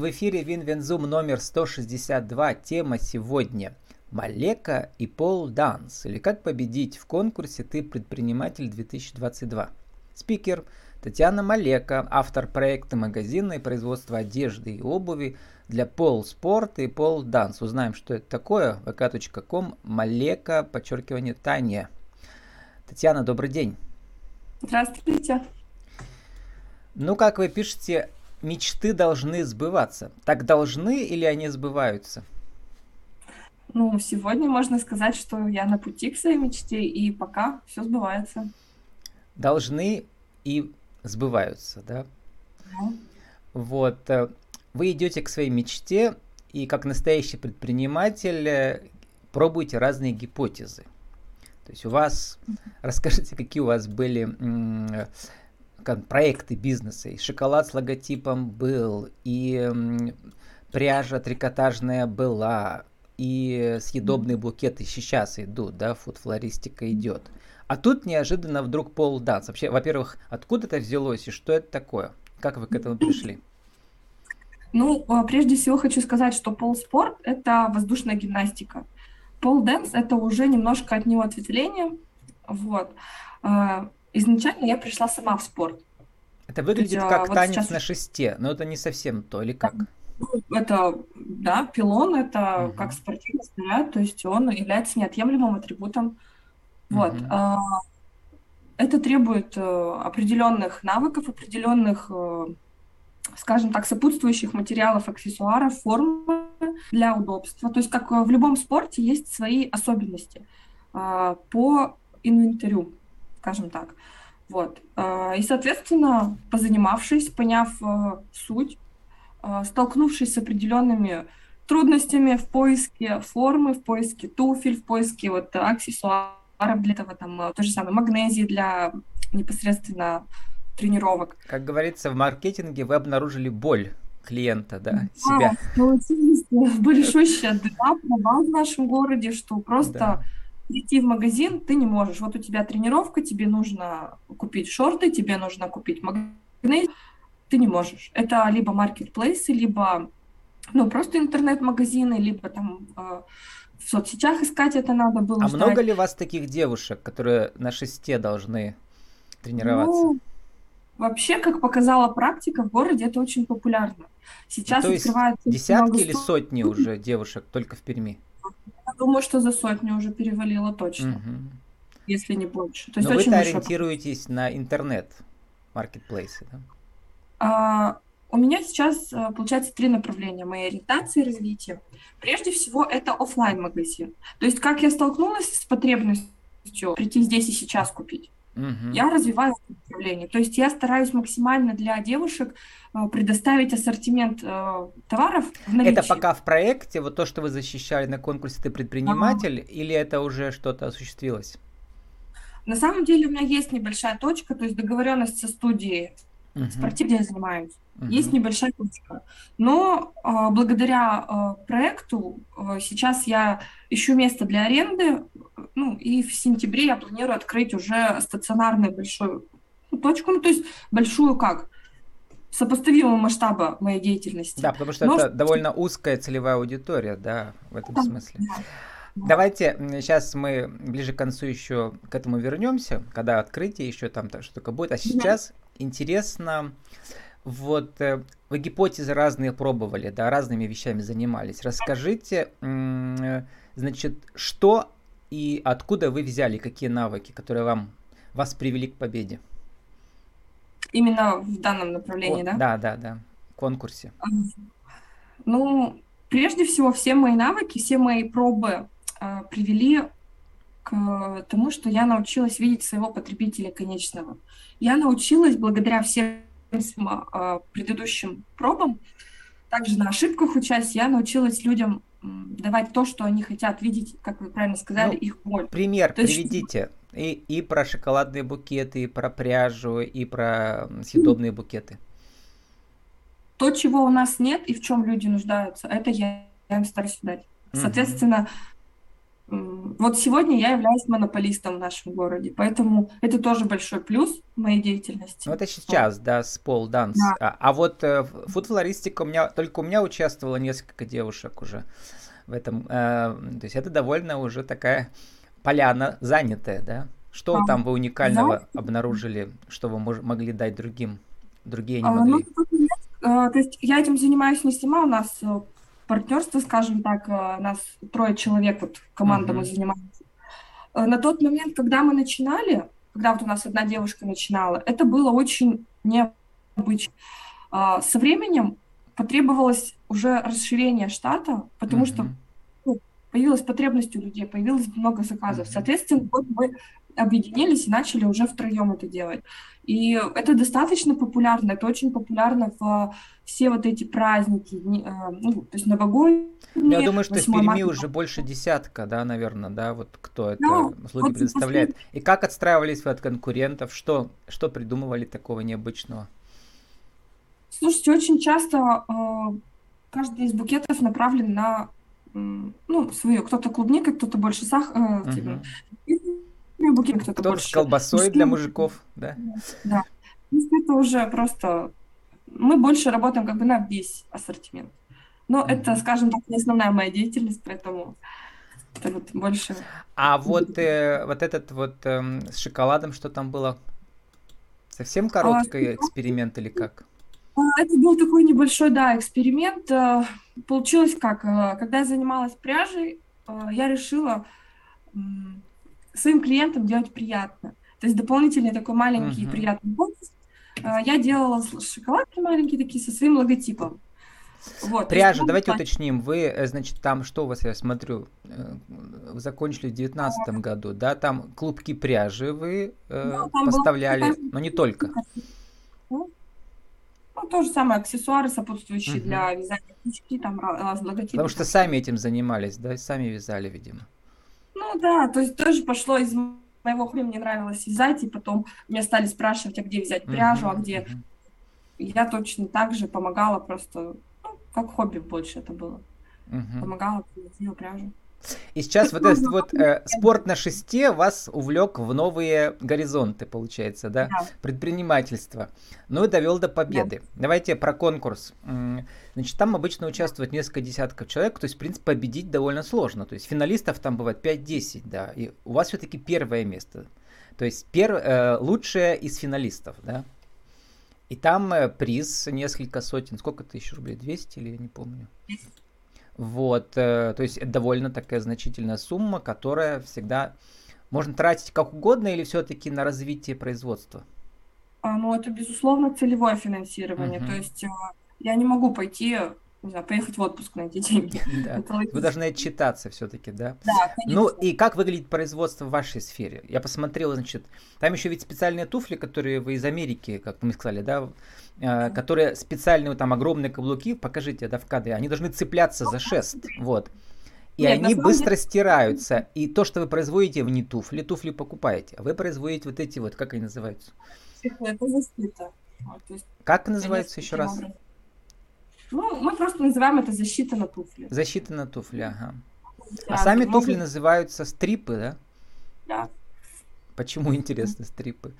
В эфире Винвензум номер 162. Тема сегодня Малека и Пол Данс, или как победить в конкурсе «Ты предприниматель 2022». Спикер Татьяна Малека, автор проекта магазина и производства одежды и обуви для Пол Спорт и Пол Данс. Узнаем, что это такое. vk.com Малека, подчеркивание Таня. Татьяна, добрый день. Здравствуйте. Ну, как вы пишете, мечты должны сбываться. Так должны или они сбываются? Ну, сегодня можно сказать, что я на пути к своей мечте, и пока все сбывается. Должны и сбываются, да? Да. Вот. Э, вы идете к своей мечте, и как настоящий предприниматель э, пробуете разные гипотезы. То есть у вас, расскажите, какие у вас были проекты бизнеса. И шоколад с логотипом был, и пряжа трикотажная была, и съедобные букеты сейчас идут, да, фуд-флористика идет. А тут неожиданно вдруг пол данс. Вообще, во-первых, откуда это взялось и что это такое? Как вы к этому пришли? Ну, а, прежде всего хочу сказать, что пол-спорт – это воздушная гимнастика. Pole dance – это уже немножко от него ответвление. Вот. Изначально я пришла сама в спорт. Это выглядит есть, как вот танец сейчас... на шесте, но это не совсем то, или как? Ну, это, да, пилон, это угу. как спортивный снаряд, то есть он является неотъемлемым атрибутом. Вот. Угу. Это требует э, определенных навыков, определенных, э, скажем так, сопутствующих материалов, аксессуаров, формы для удобства. То есть, как в любом спорте, есть свои особенности а, по инвентарю скажем так. Вот. А, и, соответственно, позанимавшись, поняв э, суть, а, столкнувшись с определенными трудностями в поиске формы, в поиске туфель, в поиске вот аксессуаров для этого, там, э, то же самое, магнезии для непосредственно тренировок. Как говорится, в маркетинге вы обнаружили боль клиента, да, да себя. Получились большущая дыра в нашем городе, что просто да прийти в магазин ты не можешь. Вот у тебя тренировка, тебе нужно купить шорты, тебе нужно купить магнез, ты не можешь. Это либо маркетплейсы, либо ну, просто интернет-магазины, либо там э, в соцсетях искать это надо было. А ждать. много ли вас таких девушек, которые на шесте должны тренироваться? Ну, вообще, как показала практика, в городе это очень популярно. Сейчас ну, то открывается десятки или сотни уже девушек только в Перми? думаю, что за сотню уже перевалило точно, угу. если не больше. То есть Но вы ориентируетесь на интернет маркетплейсы, да? А, у меня сейчас, э, получается, три направления моей ориентации и развития. Прежде всего, это офлайн магазин То есть, как я столкнулась с потребностью прийти здесь и сейчас купить. Угу. Я развиваю это направление. То есть я стараюсь максимально для девушек э, предоставить ассортимент э, товаров в наличии. Это пока в проекте, вот то, что вы защищали на конкурсе «Ты предприниматель», ага. или это уже что-то осуществилось? На самом деле у меня есть небольшая точка, то есть договоренность со студией спортивной я занимаюсь. Угу. Есть небольшая точка. Но э, благодаря э, проекту э, сейчас я ищу место для аренды ну, и в сентябре я планирую открыть уже стационарную большую точку, ну, то есть большую как? сопоставимого масштаба моей деятельности. Да, потому что Но... это довольно узкая целевая аудитория, да, в этом да, смысле. Да. Давайте сейчас мы ближе к концу еще к этому вернемся, когда открытие еще там что такое будет. А сейчас да. интересно, вот э, вы гипотезы разные пробовали, да, разными вещами занимались. Расскажите, значит, что и откуда вы взяли, какие навыки, которые вам, вас привели к победе? Именно в данном направлении, О, да? Да, да, да, в конкурсе. Ну, прежде всего, все мои навыки, все мои пробы э, привели к тому, что я научилась видеть своего потребителя конечного. Я научилась благодаря всем э, предыдущим пробам, также на ошибках учась, я научилась людям давать то, что они хотят видеть, как вы правильно сказали, ну, их боль. Пример то приведите. Есть... И, и про шоколадные букеты, и про пряжу, и про съедобные букеты. То, чего у нас нет и в чем люди нуждаются, это я, я им стараюсь дать. Соответственно, вот сегодня я являюсь монополистом в нашем городе, поэтому это тоже большой плюс моей деятельности. Ну, это сейчас, вот. да, с пол данс. Да. А, а вот э, фуд-флористика у меня, только у меня участвовало несколько девушек уже в этом. Э, то есть это довольно уже такая поляна занятая, да? Что а, там вы уникального да. обнаружили, что вы мож- могли дать другим? Другие не а, могли? Ну. А, то есть я этим занимаюсь не сама, у нас э, партнерство, скажем так, э, нас трое человек, вот команда uh-huh. мы занимаемся. Э, на тот момент, когда мы начинали, когда вот у нас одна девушка начинала, это было очень необычно. А, со временем потребовалось уже расширение штата, потому uh-huh. что ну, появилась потребность у людей, появилось много заказов. Uh-huh. Соответственно, вот мы объединились и начали уже втроем это делать. И это достаточно популярно, это очень популярно в все вот эти праздники, э, ну, то есть новогодние. Я думаю, что в Перми марта. уже больше десятка, да, наверное, да, вот кто это ну, услуги вот предоставляет. После... И как отстраивались вы от конкурентов? Что, что придумывали такого необычного? Слушайте, очень часто э, каждый из букетов направлен на ну, свою. Кто-то клубника, кто-то больше сахара, uh-huh. типа, букет кто-то, кто-то больше. с колбасой для мужиков, да? Да. Это уже просто... Мы больше работаем как бы на весь ассортимент. Но mm-hmm. это, скажем так, не основная моя деятельность, поэтому это вот больше... А вот, э, вот этот вот э, с шоколадом, что там было? Совсем а, короткий а, эксперимент или как? А, это был такой небольшой, да, эксперимент. Э, получилось как? Э, когда я занималась пряжей, э, я решила своим клиентам делать приятно. То есть дополнительный такой маленький uh-huh. приятный бонус. А, я делала шоколадки маленькие такие со своим логотипом. Вот, Пряжа, давайте платье. уточним, вы, э, значит, там что у вас, я смотрю, э, закончили в девятнадцатом году, да, там клубки пряжи вы э, ну, поставляли, был... но не только. Ну, то же самое, аксессуары сопутствующие угу. для вязания птички, там логотипы. Потому что сами этим занимались, да, сами вязали, видимо. Ну да, то есть тоже пошло из моего хобби, мне нравилось вязать, и потом меня стали спрашивать, а где взять пряжу, uh-huh, а где... Uh-huh. Я точно так же помогала просто, ну, как хобби больше это было. Uh-huh. Помогала, приносила пряжу. И сейчас вот этот вот э, спорт на шесте вас увлек в новые горизонты, получается, да? да. Предпринимательство. Ну и довел до победы. Да. Давайте про конкурс. Значит, там обычно участвует несколько десятков человек, то есть, в принципе, победить довольно сложно. То есть финалистов там бывает 5-10, да. И у вас все-таки первое место. То есть пер, э, лучшее из финалистов, да. И там э, приз несколько сотен, сколько тысяч рублей, 200 или я не помню. Вот, э, то есть это довольно такая значительная сумма, которая всегда можно тратить как угодно или все-таки на развитие производства? А, ну, это, безусловно, целевое финансирование. Uh-huh. То есть э, я не могу пойти не знаю, поехать в отпуск на эти деньги. Да. Вы должны отчитаться все-таки, да? Да, конечно. Ну и как выглядит производство в вашей сфере? Я посмотрел, значит, там еще ведь специальные туфли, которые вы из Америки, как мы сказали, да, э, которые специальные, там огромные каблуки, покажите, да, в кадре, они должны цепляться за шест, вот. И Нет, они быстро деле... стираются. И то, что вы производите, вы не туфли, туфли покупаете, а вы производите вот эти вот, как они называются? Это защита. Как называется еще раз? Образом. Ну, мы просто называем это защита на туфли. Защита на туфли, ага. Да, а сами могут... туфли называются стрипы, да? Да. Почему интересно стрипы?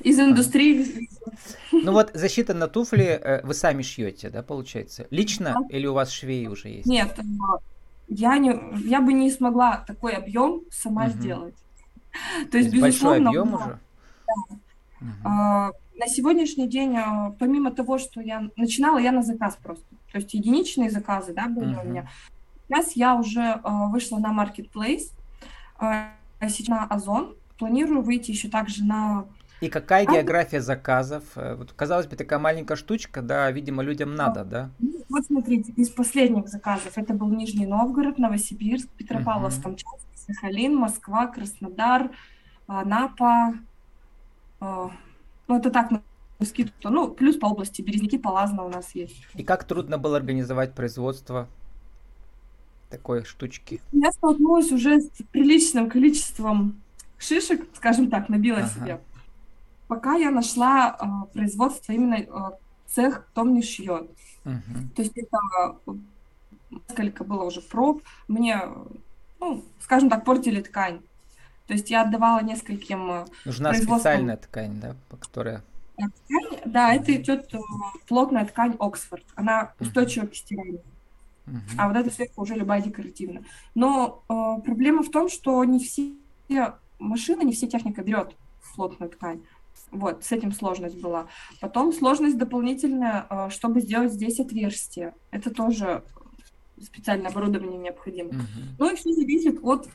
Из индустрии. Ну вот защита на туфли э, вы сами шьете, да, получается? Лично да. или у вас швеи уже есть? Нет, я не, я бы не смогла такой объем сама угу. сделать. То есть, То есть безусловно, большой объем уже. Да. Угу на сегодняшний день, а, помимо того, что я начинала, я на заказ просто. То есть единичные заказы, да, были uh-huh. у меня. Сейчас я уже uh, вышла на Marketplace, uh, сейчас на Озон. Планирую выйти еще также на... И какая а... география заказов? Э, вот, казалось бы, такая маленькая штучка, да, видимо, людям надо, да? Ну, вот смотрите, из последних заказов это был Нижний Новгород, Новосибирск, Петропавловск-Камчатский, uh-huh. Сахалин, Москва, Краснодар, Анапа, ну, это так, на скидку. Ну, плюс по области Березники, Палазно у нас есть. И как трудно было организовать производство такой штучки? Я столкнулась уже с приличным количеством шишек, скажем так, набила ага. себе. Пока я нашла э, производство именно э, цех, кто мне шьет. Угу. То есть это несколько было уже проб, мне, ну, скажем так, портили ткань. То есть я отдавала нескольким э, Нужна специальная ткань, да, по которой... Ткань, да, это идет э, плотная ткань Оксфорд. Она устойчива к стиранию. Uh-huh. А вот это сверху уже любая декоративная. Но э, проблема в том, что не все машины, не все техника берет плотную ткань. Вот, с этим сложность была. Потом сложность дополнительная, э, чтобы сделать здесь отверстие. Это тоже специальное оборудование необходимо. Uh-huh. Ну и все зависит от,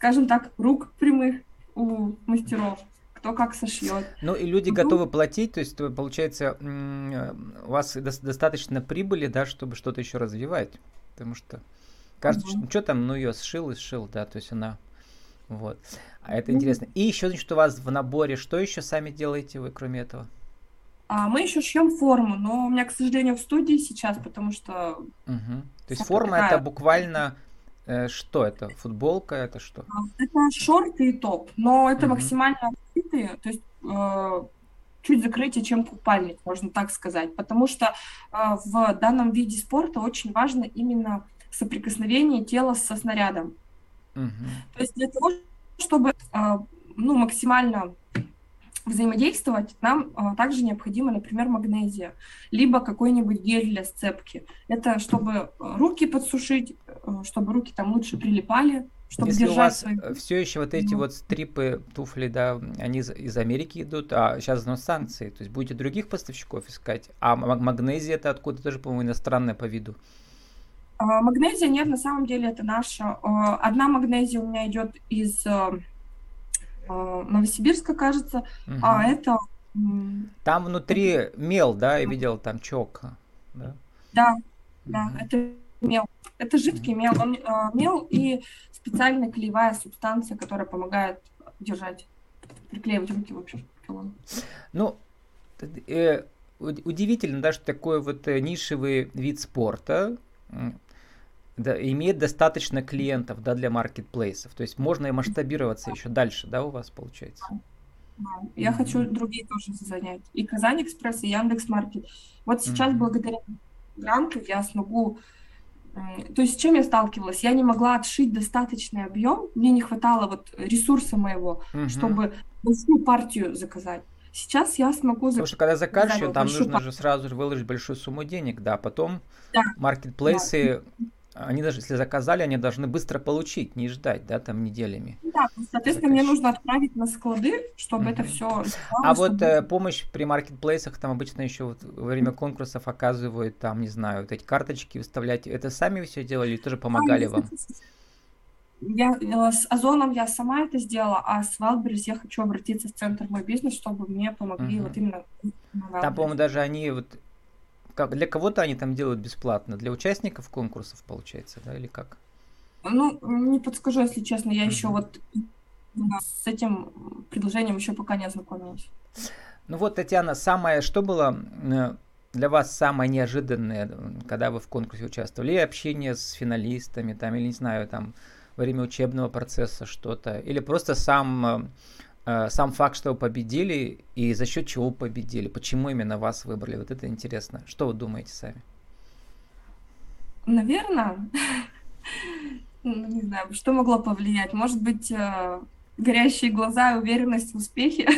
скажем так, рук прямых у мастеров кто как сошьет. Ну и люди готовы платить, то есть получается у вас достаточно прибыли, да, чтобы что-то еще развивать, потому что кажется, угу. что, что там, ну ее сшил и сшил, да, то есть она вот. А это интересно. И еще, значит, у вас в наборе что еще сами делаете вы, кроме этого? А мы еще шьем форму, но у меня, к сожалению, в студии сейчас, потому что. Угу. То есть форма такая... это буквально э, что это? Футболка это что? А, это шорты и топ, но это угу. максимально открытые, то есть э, чуть закрытие, чем купальник, можно так сказать, потому что э, в данном виде спорта очень важно именно соприкосновение тела со снарядом. Угу. То есть для того, чтобы а, ну, максимально взаимодействовать, нам а, также необходимо, например, магнезия, либо какой-нибудь гель для сцепки. Это чтобы руки подсушить, э, чтобы руки там лучше прилипали, чтобы Если у вас свои... все еще вот эти вот стрипы, туфли, да, они из, из Америки идут, а сейчас ну, санкции, то есть будете других поставщиков искать, а магнезия это откуда тоже, по-моему, иностранная по виду. А, магнезия нет, на самом деле это наша. А, одна магнезия у меня идет из а, Новосибирска, кажется, угу. а это... Там внутри мел, да, я видел там чок. Да, да, да это мел. Это жидкий мел. Он, мел и специальная клеевая субстанция, которая помогает держать, приклеивать руки, в общем, Ну, э, удивительно, да, что такой вот э, нишевый вид спорта, да, имеет достаточно клиентов да, для маркетплейсов. То есть можно и масштабироваться еще дальше, да, у вас получается? Я mm-hmm. хочу другие тоже занять. И Казань Экспресс, и Яндекс Маркет. Вот сейчас mm-hmm. благодаря гранту я смогу... То есть с чем я сталкивалась? Я не могла отшить достаточный объем, мне не хватало вот ресурса моего, mm-hmm. чтобы большую партию заказать. Сейчас я смогу... Потому что когда закажешь, там нужно партию. же сразу же выложить большую сумму денег, да, потом да. маркетплейсы... Да они даже, если заказали, они должны быстро получить, не ждать, да, там неделями. Да, соответственно, мне нужно отправить на склады, чтобы mm-hmm. это все. А чтобы... вот э, помощь при маркетплейсах там обычно еще вот во время конкурсов оказывают, там, не знаю, вот эти карточки выставлять. Это сами все делали или тоже помогали а, вам? Я э, с Озоном я сама это сделала, а с Wildberries я хочу обратиться в центр мой бизнес, чтобы мне помогли mm-hmm. вот именно. Там, по-моему, даже они вот как, для кого-то они там делают бесплатно, для участников конкурсов, получается, да, или как? Ну, не подскажу, если честно, я mm-hmm. еще вот с этим предложением еще пока не ознакомилась. Ну вот, Татьяна, самое, что было э, для вас самое неожиданное, когда вы в конкурсе участвовали? Или общение с финалистами, там, или, не знаю, там, во время учебного процесса что-то, или просто сам Э, сам факт, что вы победили и за счет чего победили, почему именно вас выбрали, вот это интересно. Что вы думаете сами? Наверное, ну, не знаю, что могло повлиять. Может быть, э, горящие глаза и уверенность в успехе,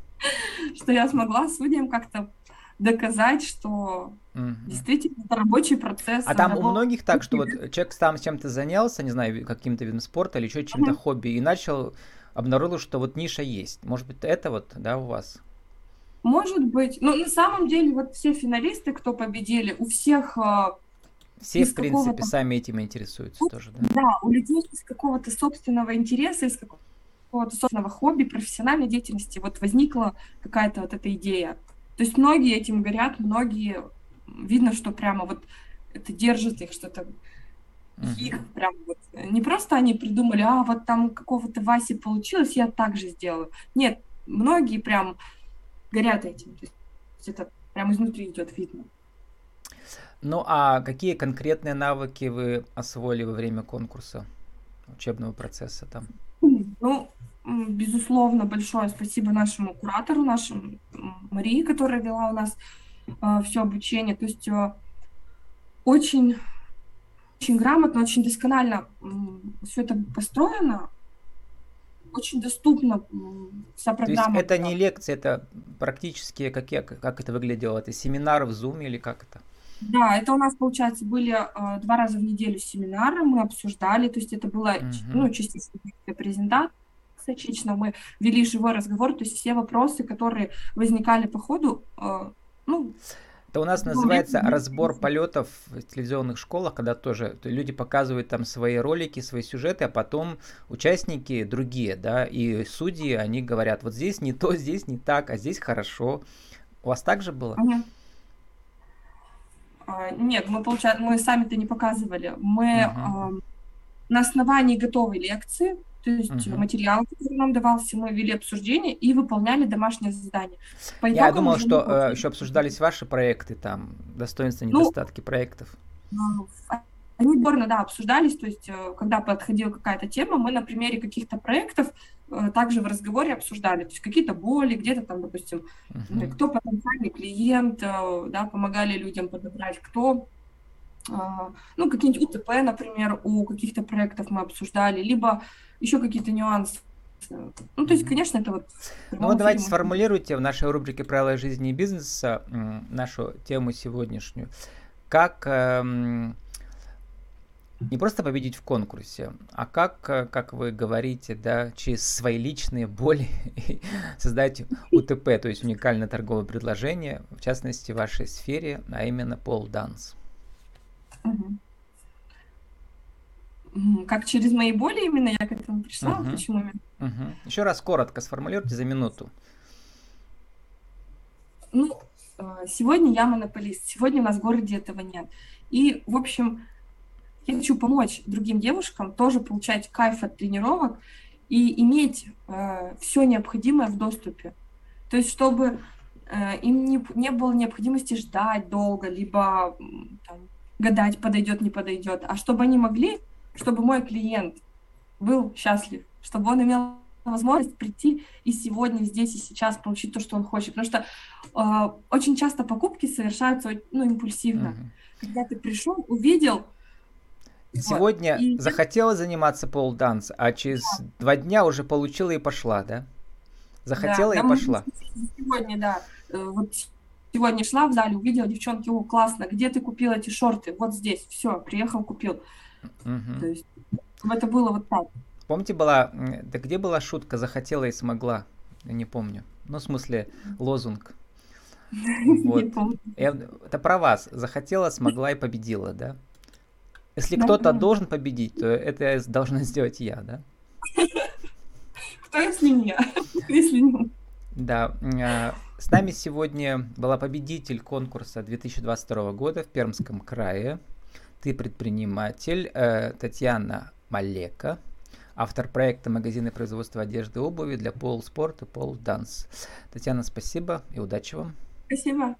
что я смогла судьям как-то доказать, что mm действительно это рабочий процесс. А там работ... у многих так, что вот человек сам чем-то занялся, не знаю, каким-то видом спорта или еще чем-то хобби, и начал обнаружил, что вот ниша есть. Может быть, это вот, да, у вас? Может быть. Но на самом деле вот все финалисты, кто победили, у всех... А, все, в принципе, сами этим интересуются ну, тоже, да? Да, у людей из какого-то собственного интереса, из какого-то собственного хобби, профессиональной деятельности вот возникла какая-то вот эта идея. То есть многие этим горят, многие... Видно, что прямо вот это держит их, что-то их прям вот, не просто они придумали, а вот там какого-то Васи получилось, я так же сделаю. Нет, многие прям горят этим. То есть это прям изнутри идет видно. Ну а какие конкретные навыки вы освоили во время конкурса, учебного процесса там? Ну, безусловно, большое спасибо нашему куратору, нашему Марии, которая вела у нас э, все обучение. То есть э, очень очень грамотно, очень досконально все это построено, очень доступно вся программа. То есть это не лекция, это практически, как, я, как это выглядело? Это семинар в Zoom или как это? Да, это у нас, получается, были э, два раза в неделю семинары, мы обсуждали, то есть это была, uh-huh. ну, частично презентация, частично мы вели живой разговор, то есть все вопросы, которые возникали по ходу, э, ну, это у нас ну, называется разбор полетов в телевизионных школах, когда тоже люди показывают там свои ролики, свои сюжеты, а потом участники другие, да, и судьи, они говорят, вот здесь не то, здесь не так, а здесь хорошо. У вас так же было? Нет, а, нет мы, получается, мы сами-то не показывали. Мы угу. э, на основании готовой лекции то есть угу. материал, который нам давался, мы вели обсуждение и выполняли домашнее задание. По Я думал, что э, еще обсуждались ваши проекты, там, достоинства, ну, недостатки ну, проектов. Они борно, да, обсуждались, то есть, э, когда подходила какая-то тема, мы на примере каких-то проектов э, также в разговоре обсуждали, то есть какие-то боли, где-то там, допустим, uh-huh. кто потенциальный клиент, э, да, помогали людям подобрать, кто ну, какие-нибудь УТП, например, у каких-то проектов мы обсуждали, либо еще какие-то нюансы. Ну, то есть, конечно, это вот... Ну, вот давайте сформулируйте в нашей рубрике «Правила жизни и бизнеса» нашу тему сегодняшнюю. Как эм, не просто победить в конкурсе, а как, э, как вы говорите, да, через свои личные боли создать УТП, то есть уникальное торговое предложение, в частности, в вашей сфере, а именно пол данс. Угу. Как через мои боли именно я к этому пришла? Угу. Почему Угу. Еще раз коротко сформулируйте за минуту. Ну, э, сегодня я монополист, сегодня у нас в городе этого нет. И, в общем, я хочу помочь другим девушкам тоже получать кайф от тренировок и иметь э, все необходимое в доступе. То есть, чтобы э, им не, не было необходимости ждать долго, либо там, гадать, подойдет, не подойдет, а чтобы они могли чтобы мой клиент был счастлив, чтобы он имел возможность прийти и сегодня, здесь и сейчас получить то, что он хочет. Потому что э, очень часто покупки совершаются ну, импульсивно. Угу. Когда ты пришел, увидел. Сегодня вот, и... захотела заниматься полданс, а через да. два дня уже получила и пошла, да? Захотела да, и пошла. Сегодня, да. Э, вот сегодня шла в зале, увидела девчонки, о, классно, где ты купил эти шорты? Вот здесь, все, приехал, купил. Угу. То есть, это было вот так. Помните, была, да где была шутка «захотела и смогла»? Я не помню. Ну, в смысле, лозунг. Вот. Это про вас. Захотела, смогла и победила, да? Если кто-то должен победить, то это должна сделать я, да? Кто, если не я? Если не Да. А, с нами сегодня была победитель конкурса 2022 года в Пермском крае. Ты предприниматель э, Татьяна Малека, автор проекта магазины производства одежды и обуви для пол спорта, пол данс. Татьяна, спасибо и удачи вам. Спасибо.